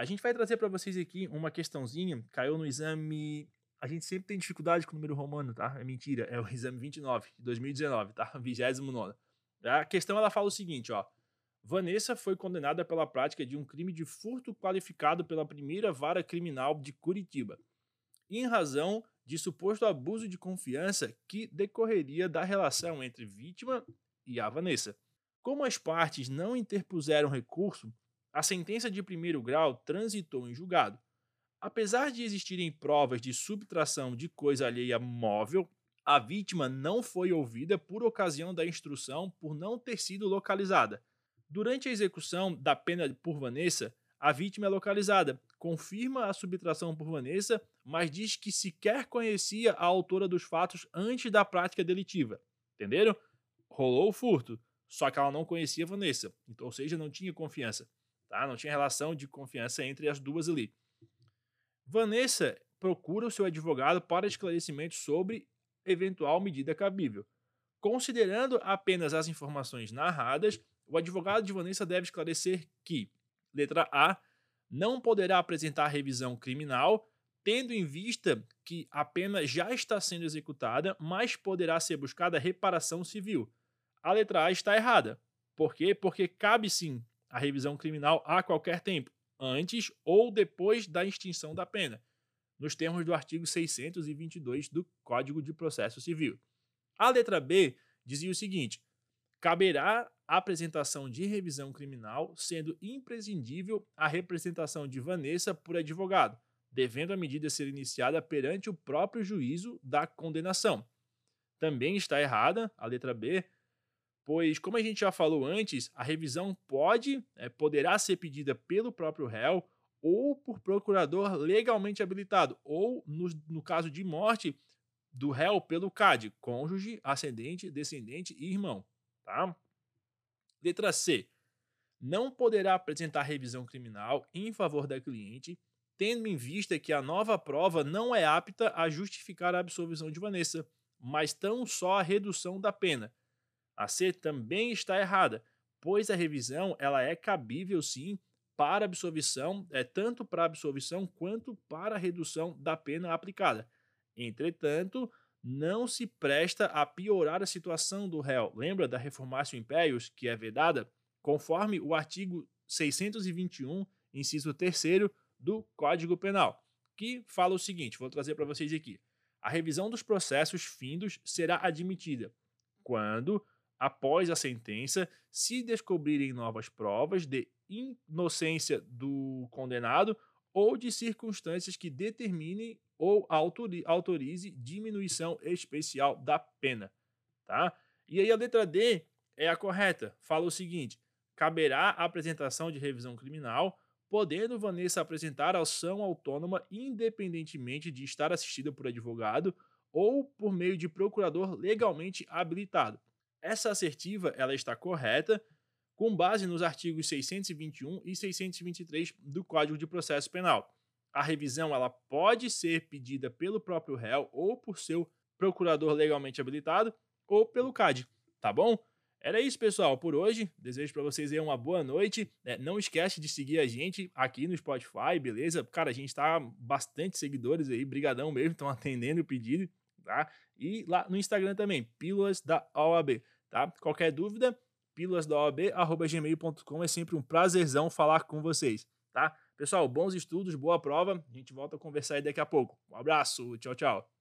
A gente vai trazer para vocês aqui uma questãozinha, caiu no exame. A gente sempre tem dificuldade com o número romano, tá? É mentira, é o exame 29, de 2019, tá? 29. A questão ela fala o seguinte, ó. Vanessa foi condenada pela prática de um crime de furto qualificado pela primeira vara criminal de Curitiba, em razão de suposto abuso de confiança que decorreria da relação entre vítima e a Vanessa. Como as partes não interpuseram recurso, a sentença de primeiro grau transitou em julgado. Apesar de existirem provas de subtração de coisa alheia móvel, a vítima não foi ouvida por ocasião da instrução por não ter sido localizada. Durante a execução da pena por Vanessa, a vítima é localizada, confirma a subtração por Vanessa, mas diz que sequer conhecia a autora dos fatos antes da prática delitiva. Entenderam? Rolou o furto, só que ela não conhecia Vanessa, então, ou seja, não tinha confiança, tá? Não tinha relação de confiança entre as duas ali. Vanessa procura o seu advogado para esclarecimento sobre eventual medida cabível. Considerando apenas as informações narradas, o advogado de Vanessa deve esclarecer que, letra A, não poderá apresentar revisão criminal, tendo em vista que a pena já está sendo executada, mas poderá ser buscada reparação civil. A letra A está errada. Por quê? Porque cabe sim a revisão criminal a qualquer tempo, antes ou depois da extinção da pena, nos termos do artigo 622 do Código de Processo Civil. A letra B dizia o seguinte: caberá a apresentação de revisão criminal, sendo imprescindível a representação de Vanessa por advogado, devendo a medida ser iniciada perante o próprio juízo da condenação. Também está errada a letra B, pois, como a gente já falou antes, a revisão pode, é, poderá ser pedida pelo próprio réu ou por procurador legalmente habilitado, ou, no, no caso de morte do réu, pelo CAD, cônjuge, ascendente, descendente e irmão. Tá? Letra C. Não poderá apresentar revisão criminal em favor da cliente, tendo em vista que a nova prova não é apta a justificar a absolvição de Vanessa, mas tão só a redução da pena. A C também está errada, pois a revisão ela é cabível sim para absolvição, é tanto para absolvição quanto para redução da pena aplicada. Entretanto, não se presta a piorar a situação do réu. Lembra da reformácio impérios, que é vedada? Conforme o artigo 621, inciso 3 do Código Penal, que fala o seguinte: vou trazer para vocês aqui. A revisão dos processos findos será admitida quando, após a sentença, se descobrirem novas provas de inocência do condenado ou de circunstâncias que determinem ou autorize diminuição especial da pena, tá? E aí a letra D é a correta. Fala o seguinte: caberá a apresentação de revisão criminal, podendo Vanessa apresentar ação autônoma independentemente de estar assistida por advogado ou por meio de procurador legalmente habilitado. Essa assertiva ela está correta com base nos artigos 621 e 623 do Código de Processo Penal. A revisão ela pode ser pedida pelo próprio réu ou por seu procurador legalmente habilitado ou pelo CAD, tá bom? Era isso, pessoal, por hoje. Desejo para vocês aí uma boa noite. É, não esquece de seguir a gente aqui no Spotify, beleza? Cara, a gente tá bastante seguidores aí, brigadão mesmo, estão atendendo o pedido, tá? E lá no Instagram também, Pílulas da OAB, tá? Qualquer dúvida, pílulasdaoab@gmail.com é sempre um prazerzão falar com vocês, tá? Pessoal, bons estudos, boa prova. A gente volta a conversar aí daqui a pouco. Um abraço, tchau, tchau.